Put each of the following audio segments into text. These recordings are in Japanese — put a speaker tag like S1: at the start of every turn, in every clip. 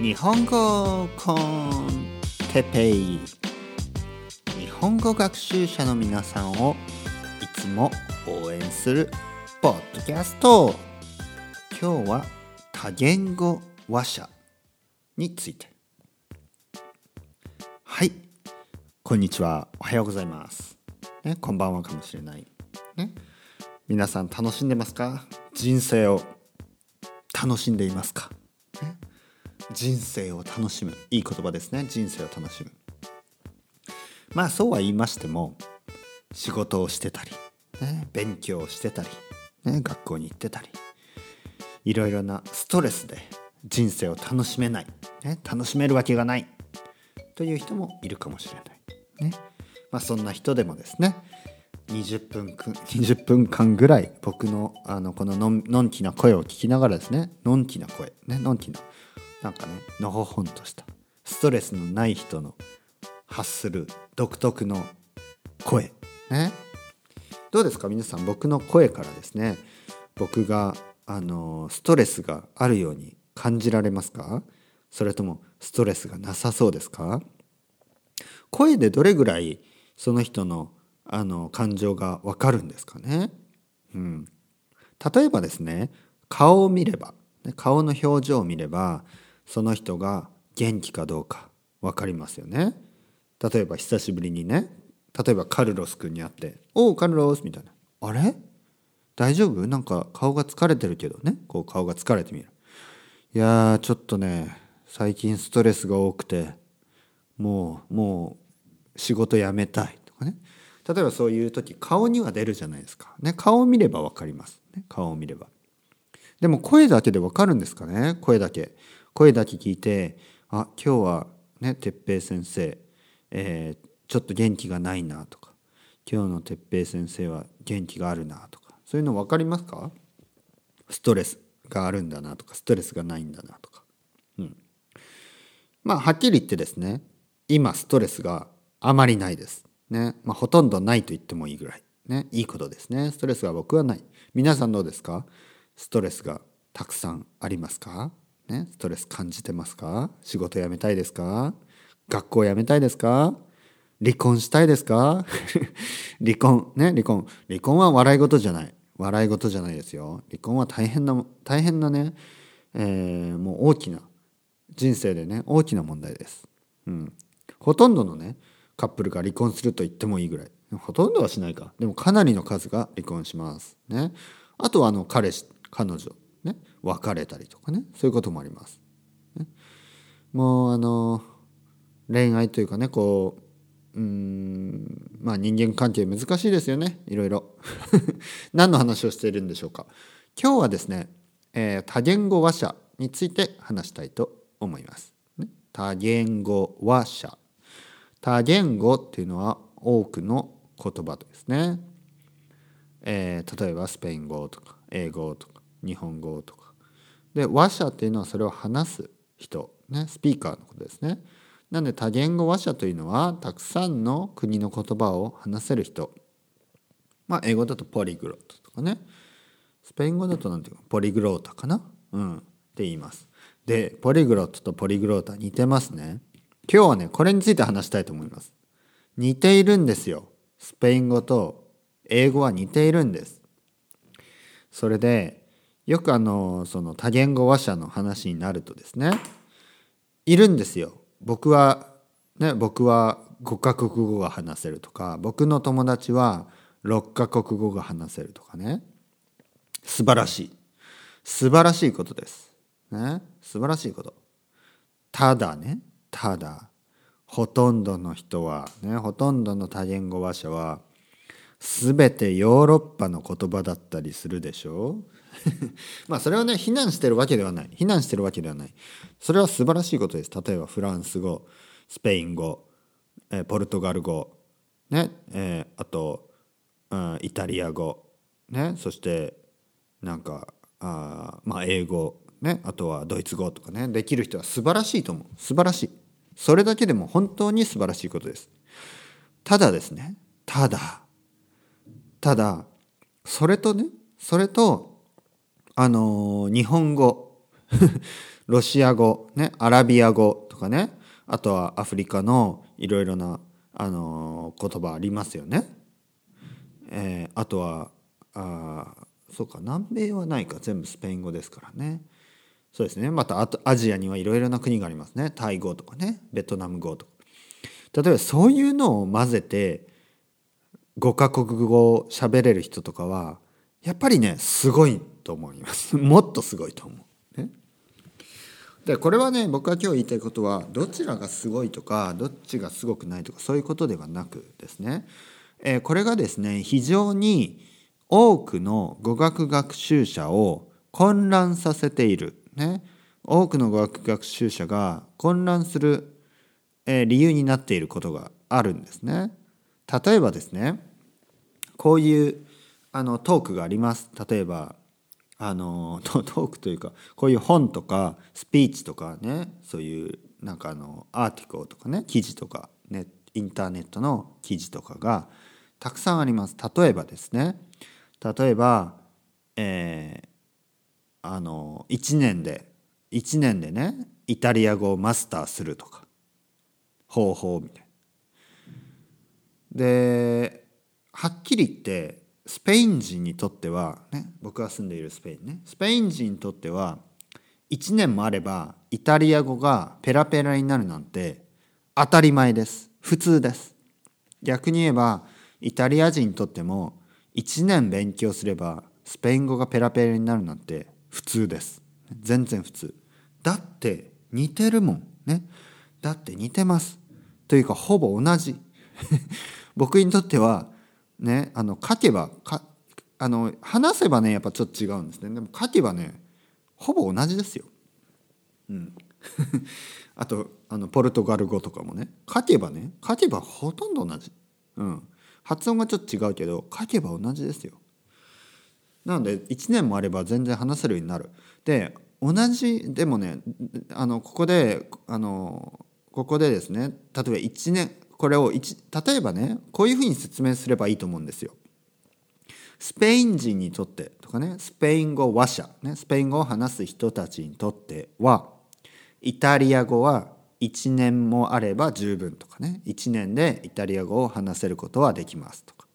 S1: 日本語コンテペイ。日本語学習者の皆さんをいつも応援するポッドキャスト。今日は多言語話者について。はい。こんにちは。おはようございます、ね、こんばんはかもしれない、ね、皆さん楽しんでますか？人生を楽しんでいますか、人生を楽しむ。いい言葉ですね。人生を楽しむ。まあそうは言いましても仕事をしてたり、ね、勉強してたり、ね、学校に行ってたりいろいろなストレスで人生を楽しめない、ね、楽しめるわけがないという人もいるかもしれない、ね。まあ、そんな人でもですね20分20分間ぐらい僕のあのこののんのんきな声を聞きながらですねのんきな声ねのんきななんかねのほほんとしたストレスのない人の発する独特の声。ねどうですか皆さん僕の声からですね。僕があのストレスがあるように感じられますか？それともストレスがなさそうですか？声でどれぐらいその人のあの感情がわかるんですかね、うん、例えばですね顔を見れば顔の表情を見ればその人が元気かどうか分かりますよね。例えば久しぶりにね例えばカルロス君に会って「おおカルロス」みたいな「あれ？大丈夫？なんか顔が疲れてるけどね。こう顔が疲れてみる。いやーちょっとね最近ストレスが多くてもうもう仕事辞めたい。とかね。例えばそういう時顔には出るじゃないですか、ね、顔を見れば分かります、ね、顔を見れば。でも声だけで分かるんですかね？声だけ。声だけ聞いてあ今日はね哲平先生、えー、ちょっと元気がないなとか今日の哲平先生は元気があるなとかそういうの分かりますか？ストレスがあるんだなとかストレスがないんだなとか、うん、まあはっきり言ってですね今ストレスがあまりないです。ね。まあほとんどないと言ってもいいぐらい。ね。いいことですね。ストレスは僕はない。皆さんどうですか？ストレスがたくさんありますか？ね、ストレス感じてますか？仕事辞めたいですか？学校辞めたいですか？離婚したいですか？離婚ね離婚。離婚は笑い事じゃない。笑い事じゃないですよ。離婚は大変な大変なね、えー、もう大きな人生でね大きな問題です、うん、ほとんどのねカップルが離婚すると言ってもいいぐらい。ほとんどはしないか。でもかなりの数が離婚します。ね。あとはあの彼氏彼女、別れたりとかねそういうこともあります。ね、もうあの恋愛というかねこううんまあ人間関係難しいですよねいろいろ。何の話をしているんでしょうか。今日はですね、えー、多言語話者について話したいと思います。ね、多言語話者多言語っていうのは多くの言葉ですね。えー、例えばスペイン語とか英語とか日本語とかで話者っていうのはそれを話す人、ね、スピーカーのことですね。なので多言語話者というのはたくさんの国の言葉を話せる人。まあ英語だとポリグロットとかね。スペイン語だと何ていうかポリグロータかな？うん。って言います。でポリグロットとポリグロータ似てますね。今日はねこれについて話したいと思います。似ているんですよ。スペイン語と英語は似ているんです。それでよくあのその多言語話者の話になるとですねいるんですよ。僕はね僕は5カ国語が話せるとか僕の友達は6カ国語が話せるとかね。素晴らしい。素晴らしいことです。ね。素晴らしいこと。ただねただほとんどの人はねほとんどの多言語話者は全てヨーロッパの言葉だったりするでしょう。まあそれはね非難してるわけではない。非難してるわけではない。それは素晴らしいことです。例えばフランス語スペイン語、えー、ポルトガル語ねえー、あと、うん、イタリア語ねそしてなんかあまあ英語ねあとはドイツ語とかねできる人は素晴らしいと思う。素晴らしい。それだけでも本当に素晴らしいことです。ただですねただただそれとねそれとあの日本語 ロシア語、ね、アラビア語とかねあとはアフリカのいろいろな、あのー、言葉ありますよね。えー、あとはあそうか南米はないか全部スペイン語ですからね。そうですねまたあとアジアにはいろいろな国がありますねタイ語とかねベトナム語とか例えばそういうのを混ぜて5カ国語を喋れる人とかはやっぱりねすごいと思います。もっとすごいと思う。ね、でこれはね僕が今日言いたいことはどちらがすごいとかどっちがすごくないとかそういうことではなくですね、えー、これがですね非常に多くの語学学習者を混乱させている。ね、多くの語学学習者が混乱する、えー、理由になっていることがあるんですね。例えばですねこういうあのトークがあります。例えばあの トークというかこういう本とかスピーチとかねそういうなんかあのアーティコとかね記事とかねインターネットの記事とかがたくさんあります。例えばですね例えば、えー、あの1年で1年でねイタリア語をマスターするとか方法みたいな。ではっきり言ってスペイン人にとってはね僕が住んでいるスペインね。スペイン人にとっては1年もあればイタリア語がペラペラになるなんて当たり前です。普通です。逆に言えばイタリア人にとっても1年勉強すればスペイン語がペラペラになるなんて普通です。全然普通。だって似てるもん。ね。だって似てます。というかほぼ同じ。僕にとってはねあの書けばかあの話せばねやっぱちょっと違うんですね。でも書けばねほぼ同じですよ。うん。あとあのポルトガル語とかもね書けばね書けばほとんど同じ。うん。発音がちょっと違うけど書けば同じですよ。なので1年もあれば全然話せるようになる。で同じでもねあのここであのここでですね例えば1年これを例えばねこういうふうに説明すればいいと思うんですよ。スペイン人にとってとかねスペイン語話者、ね、スペイン語を話す人たちにとってはイタリア語は1年もあれば十分とかね1年でイタリア語を話せることはできますとか。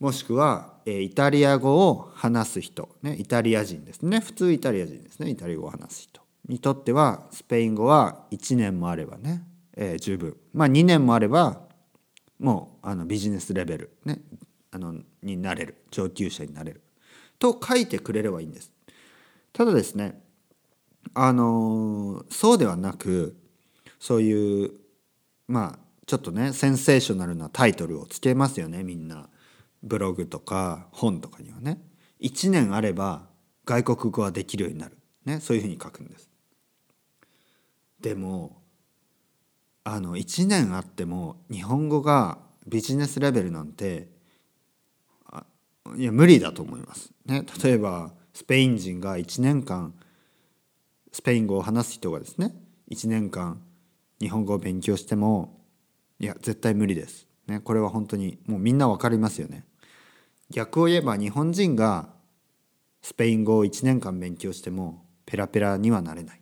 S1: もしくはイタリア語を話す人、ね、イタリア人ですね。普通イタリア人ですね。イタリア語を話す人にとってはスペイン語は1年もあればね、えー、十分まあ2年もあればもうあのビジネスレベル、ね、あのになれる上級者になれると書いてくれればいいんです。ただですねあのそうではなくそういうまあちょっとねセンセーショナルなタイトルをつけますよねみんな。ブログとか本とかにはね1年あれば外国語はできるようになる、ね、そういうふうに書くんです。でもあの1年あっても日本語がビジネスレベルなんていや無理だと思います。ね、例えばスペイン人が1年間スペイン語を話す人がですね1年間日本語を勉強してもいや絶対無理です。ね、これは本当にもうみんな分かりますよね。逆を言えば日本人がスペイン語を1年間勉強してもペラペラにはなれない。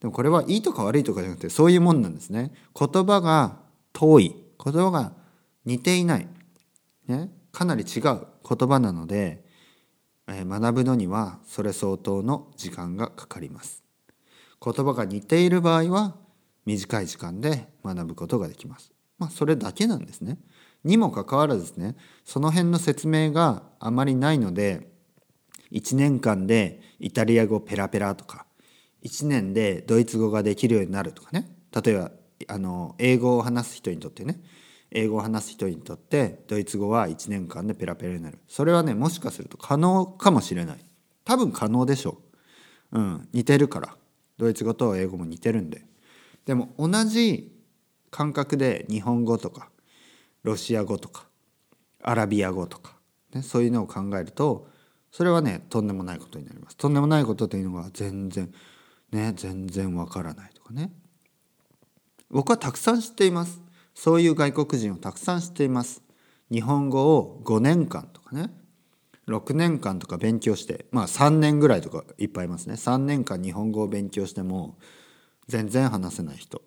S1: でもこれはいいとか悪いとかじゃなくてそういうもんなんですね。言葉が遠い言葉が似ていない、ね、かなり違う言葉なので、え、学ぶのにはそれ相当の時間がかかります。言葉が似ている場合は短い時間で学ぶことができます。まあそれだけなんですね。にもかかわらずですねその辺の説明があまりないので1年間でイタリア語ペラペラとか1年でドイツ語ができるようになるとかね。例えばあの英語を話す人にとってね。英語を話す人にとってドイツ語は1年間でペラペラになる。それはねもしかすると可能かもしれない。多分可能でしょう。うん似てるから。ドイツ語と英語も似てるんで。でも同じ感覚で日本語とかロシア語とかアラビア語とか、ね、そういうのを考えるとそれはねとんでもないことになります。とんでもないことというのが全然ね全然わからないとかね。僕はたくさん知っています。そういう外国人をたくさん知っています。日本語を5年間とかね。6年間とか勉強してまあ3年ぐらいとかいっぱいいますね。3年間日本語を勉強しても全然話せない人。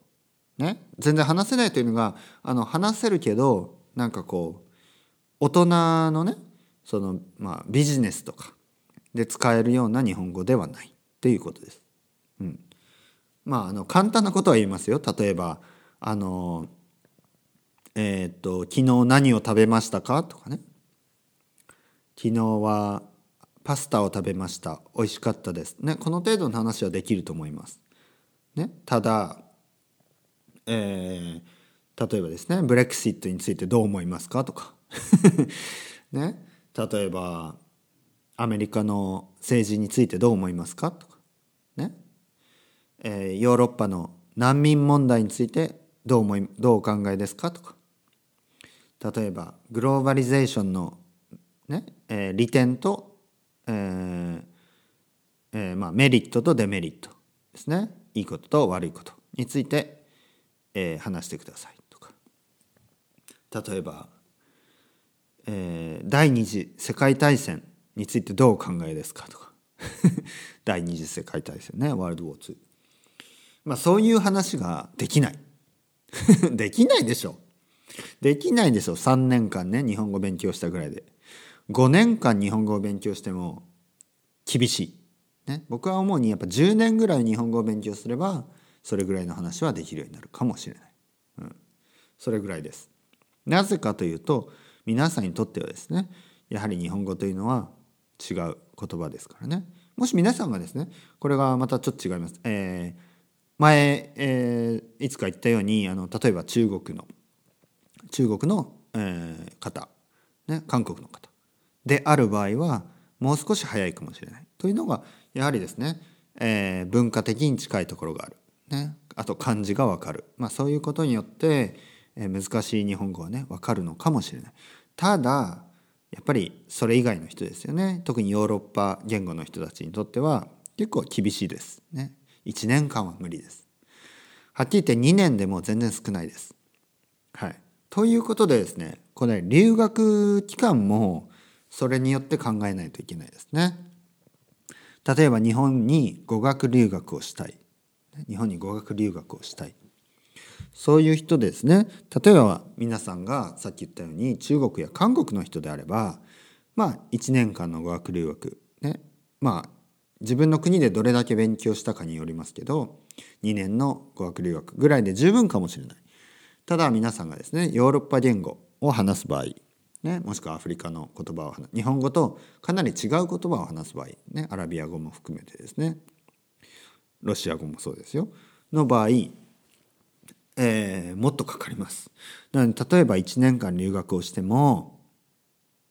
S1: ね。全然話せないというのがあの話せるけどなんかこう大人のねそのまあビジネスとかで使えるような日本語ではないっていうことです。うん、まああの簡単なことは言いますよ。例えばあのえっ、と昨日何を食べましたか？とかね。昨日はパスタを食べました。美味しかったです。ね、この程度の話はできると思います。ね、ただ、えー、例えばですね、ブレクシットについてどう思いますか？とか。ね、例えば、アメリカの政治についてどう思いますか？とか。ね、えー、ヨーロッパの難民問題についてどう思いどうお考えですか？とか。例えば、グローバリゼーションのね、えー、利点と、えーえーまあ、メリットとデメリットですね。いいことと悪いことについて、えー、話してくださいとか。例えば、えー、第二次世界大戦についてどうお考えですか？とか。第二次世界大戦ね。ワールドウォー2まあそういう話ができない できないでしょできないでしょ3年間ね日本語勉強したぐらいで5年間日本語を勉強しても厳しい。ね、僕は思うにやっぱ10年ぐらい日本語を勉強すればそれぐらいの話はできるようになるかもしれない。うん、それぐらいです。なぜかというと皆さんにとってはですねやはり日本語というのは違う言葉ですからね。もし皆さんがですねこれがまたちょっと違います。えー、前、えー、いつか言ったようにあの例えば中国の中国の、えー、方、ね、韓国の方である場合はもう少し早いかもしれない。というのがやはりですね、えー、文化的に近いところがある。ね、あと漢字がわかる。まあそういうことによって、えー、難しい日本語はねわかるのかもしれない。ただやっぱりそれ以外の人ですよね。特にヨーロッパ言語の人たちにとっては結構厳しいです。ね。1年間は無理です。はっきり言って2年でも全然少ないです。はい。ということでですね、これ留学期間もそれによって考えないといけないですね。例えば日本に語学留学をしたい。日本に語学留学をしたい。そういう人ですね。例えば皆さんがさっき言ったように中国や韓国の人であれば、まあ1年間の語学留学。ね。まあ自分の国でどれだけ勉強したかによりますけど、2年の語学留学ぐらいで十分かもしれない。ただ皆さんがですね、ヨーロッパ言語を話す場合、ね、もしくはアフリカの言葉を日本語とかなり違う言葉を話す場合、ね、アラビア語も含めてですねロシア語もそうですよの場合、えー、もっとかかります。なので例えば1年間留学をしても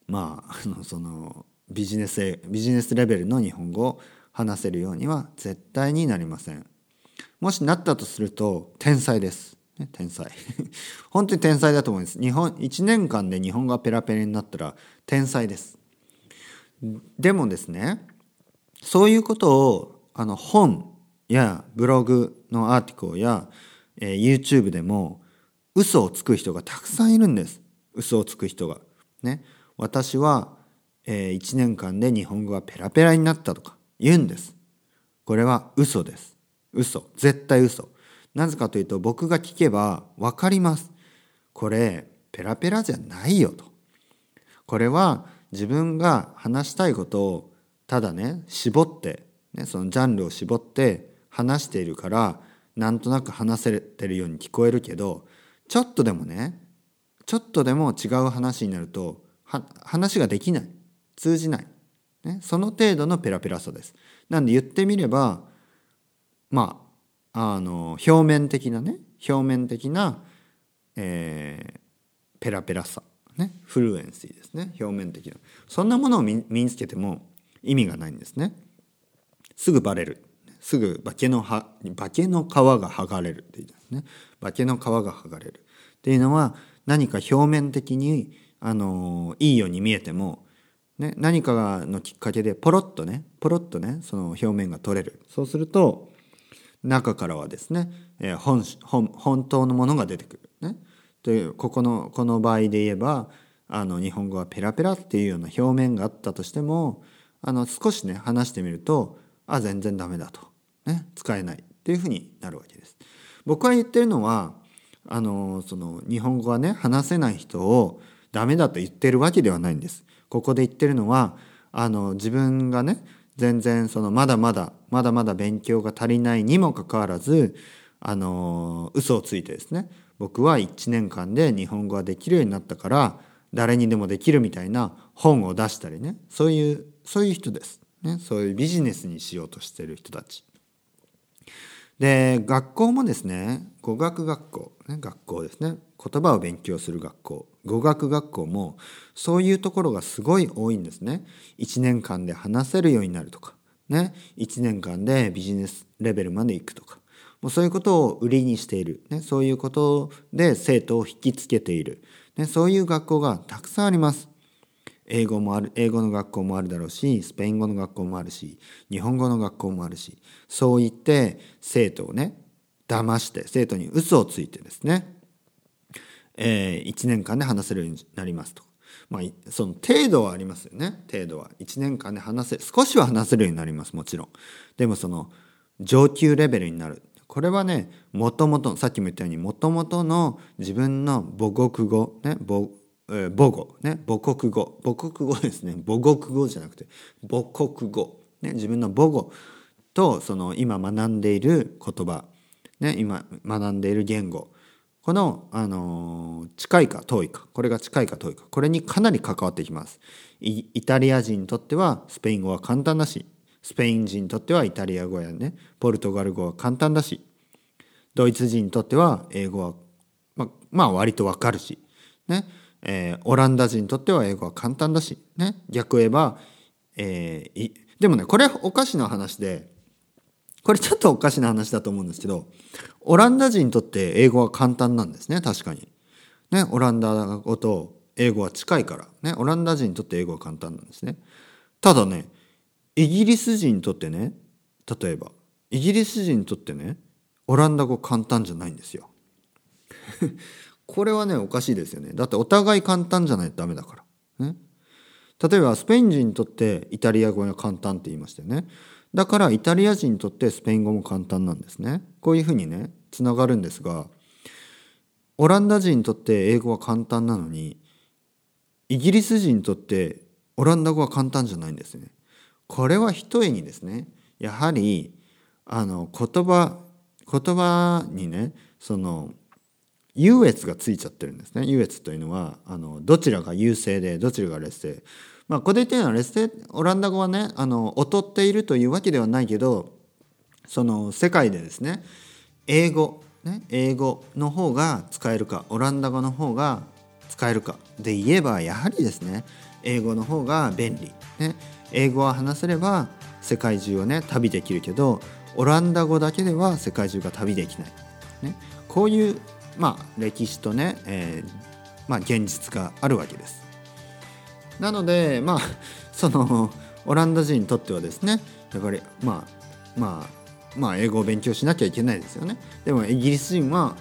S1: まああのそのビジネスビジネスレベルの日本語を話せるようには絶対になりません。もしなったとすると天才です。天才。本当に天才だと思います。日本1年間で日本語がペラペラになったら天才です。でもですねそういうことをあの本やブログのアーティコや、えー、YouTube でも嘘をつく人がたくさんいるんです。嘘をつく人が。ね。私は、えー、1年間で日本語がペラペラになったとか言うんです。これは嘘です。嘘。絶対嘘。なぜかというと僕が聞けば分かります。これペラペラじゃないよと。これは自分が話したいことをただね絞って、ね、そのジャンルを絞って話しているからなんとなく話せてるように聞こえるけどちょっとでもねちょっとでも違う話になると話ができない。通じない、ね、その程度のペラペラさです。なんで言ってみればまああの表面的なね表面的な、えー、ペラペラさ、ね、フルエンシーですね。表面的な。そんなものを身につけても意味がないんですね。すぐバレる。すぐ化けの葉化けの皮が剥がれるって言うんですね。化けの皮が剥がれる。っていうのは何か表面的にあのいいように見えても、ね、何かのきっかけでポロッとねポロッとねその表面が取れるそうすると中からはですね、えー、本本本当のものが出てくる。ね、というここのこの場合で言えばあの日本語はペラペラっていうような表面があったとしてもあの少しね話してみるとあ全然ダメだと、ね、使えないっていうふうになるわけです。僕が言ってるのはあのその日本語がね話せない人をダメだと言ってるわけではないんです。ここで言ってるのはあの自分がね全然そのまだまだまだまだ勉強が足りないにもかかわらずあの嘘をついてですね僕は1年間で日本語ができるようになったから誰にでもできるみたいな本を出したりねそういうそういう人です、ね、そういうビジネスにしようとしてる人たち。で学校もですね語学学校、ね、学校ですね言葉を勉強する学校語学学校もそういうところがすごい多いんですね。1年間で話せるようになるとか、ね、1年間でビジネスレベルまで行くとか。もうそういうことを売りにしている、ね、そういうことで生徒を引きつけている、ね、そういう学校がたくさんあります。英語もある英語の学校もあるだろうしスペイン語の学校もあるし日本語の学校もあるしそう言って生徒をね騙して生徒に嘘をついてですね。えー、1年間で話せるようになりますと。まあ、その程度はありますよね。程度は。1年間で話せ少しは話せるようになります。もちろん。でもその上級レベルになる。これはねもともとさっきも言ったようにもともとの自分の母国語ね母,、えー、母語ね母国語。母国語ですね。母国語じゃなくて母国語、ね、自分の母語とその今学んでいる言葉、ね、今学んでいる言語。この、あの近いか遠いか。これが近いか遠いか。これにかなり関わってきます。イタリア人にとってはスペイン語は簡単だしスペイン人にとってはイタリア語やね。ポルトガル語は簡単だしドイツ人にとっては英語はままあ割とわかるしね。えー、オランダ人にとっては英語は簡単だし、ね、逆言えば、えー、でもねこれおかしな話でこれちょっとおかしな話だと思うんですけどオランダ人にとって英語は簡単なんですね確かに。ねオランダ語と英語は近いからねオランダ人にとって英語は簡単なんですね。ただねイギリス人にとってね例えばイギリス人にとってねオランダ語簡単じゃないんですよ。これはねおかしいですよね。だってお互い簡単じゃないとダメだから。ね、例えばスペイン人にとってイタリア語が簡単って言いましたよね。だからイタリア人にとってスペイン語も簡単なんですね。こういうふうにねつながるんですがオランダ人にとって英語は簡単なのにイギリス人にとってオランダ語は簡単じゃないんですね。これはひとえにですねやはりあの言葉言葉にねその優越がついちゃってるんですね優越というのはあのどちらが優勢でどちらが劣勢まあ、ここで言ってるのはレステオランダ語はねあの劣っているというわけではないけどその世界でですね英語、ね、英語の方が使えるかオランダ語の方が使えるかで言えばやはりですね英語の方が便利、ね、英語は話せれば世界中をね旅できるけどオランダ語だけでは世界中が旅できない、ね、こういう、まあ、歴史とね、えーまあ、現実があるわけです。なのでまあ そのオランダ人にとってはですねやっぱりまあまあまあ英語を勉強しなきゃいけないですよね。でもイギリス人は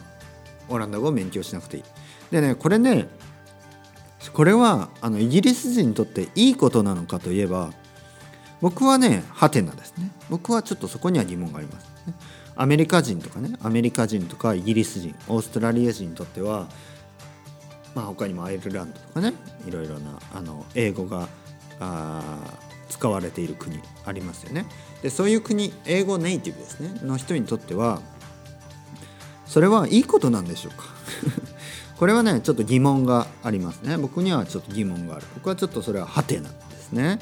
S1: オランダ語を勉強しなくていい。でねこれねこれはあのイギリス人にとっていいことなのかといえば僕はねハテナですね。僕はちょっとそこには疑問があります、ね、アメリカ人とかねアメリカ人とかイギリス人オーストラリア人にとってはまあ、他にもアイルランドとかねいろいろなあの英語があ使われている国ありますよね。でそういう国英語ネイティブですね。の人にとってはそれはいいことなんでしょうか？これはねちょっと疑問がありますね。僕にはちょっと疑問がある。僕はちょっとそれはハテナですね。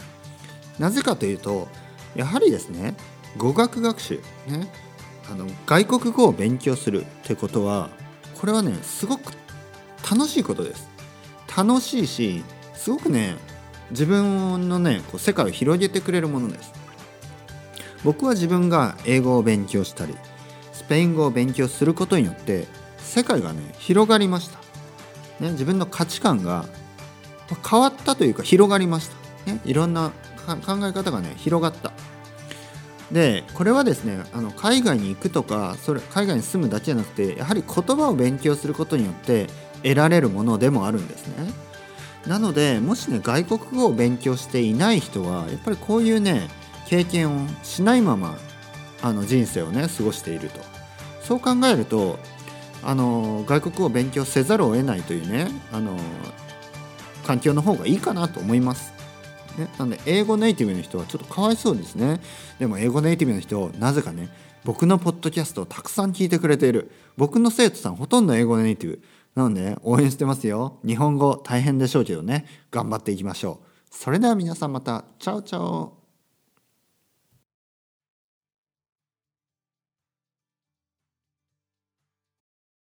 S1: なぜかというとやはりですね語学学習ねあの外国語を勉強するってことはこれはねすごく楽しいことです。楽しいしすごくね自分のねこう世界を広げてくれるものです。僕は自分が英語を勉強したりスペイン語を勉強することによって世界がね広がりました、ね、自分の価値観が変わったというか広がりました、ね、いろんな考え方がね広がった。でこれはですねあの海外に行くとかそれ海外に住むだけじゃなくてやはり言葉を勉強することによって得られるものでもあるんですね。なのでもしね外国語を勉強していない人はやっぱりこういうね経験をしないままあの人生をね過ごしているとそう考えるとあの外国語を勉強せざるを得ないというねあの環境の方がいいかなと思います。ね、なので英語ネイティブの人はちょっとかわいそうですね。でも英語ネイティブの人なぜかね僕のポッドキャストをたくさん聞いてくれている僕の生徒さんほとんど英語ネイティブなので、ね、応援してますよ。日本語大変でしょうけどね。頑張っていきましょう。それでは皆さんまた。チャオチャオ。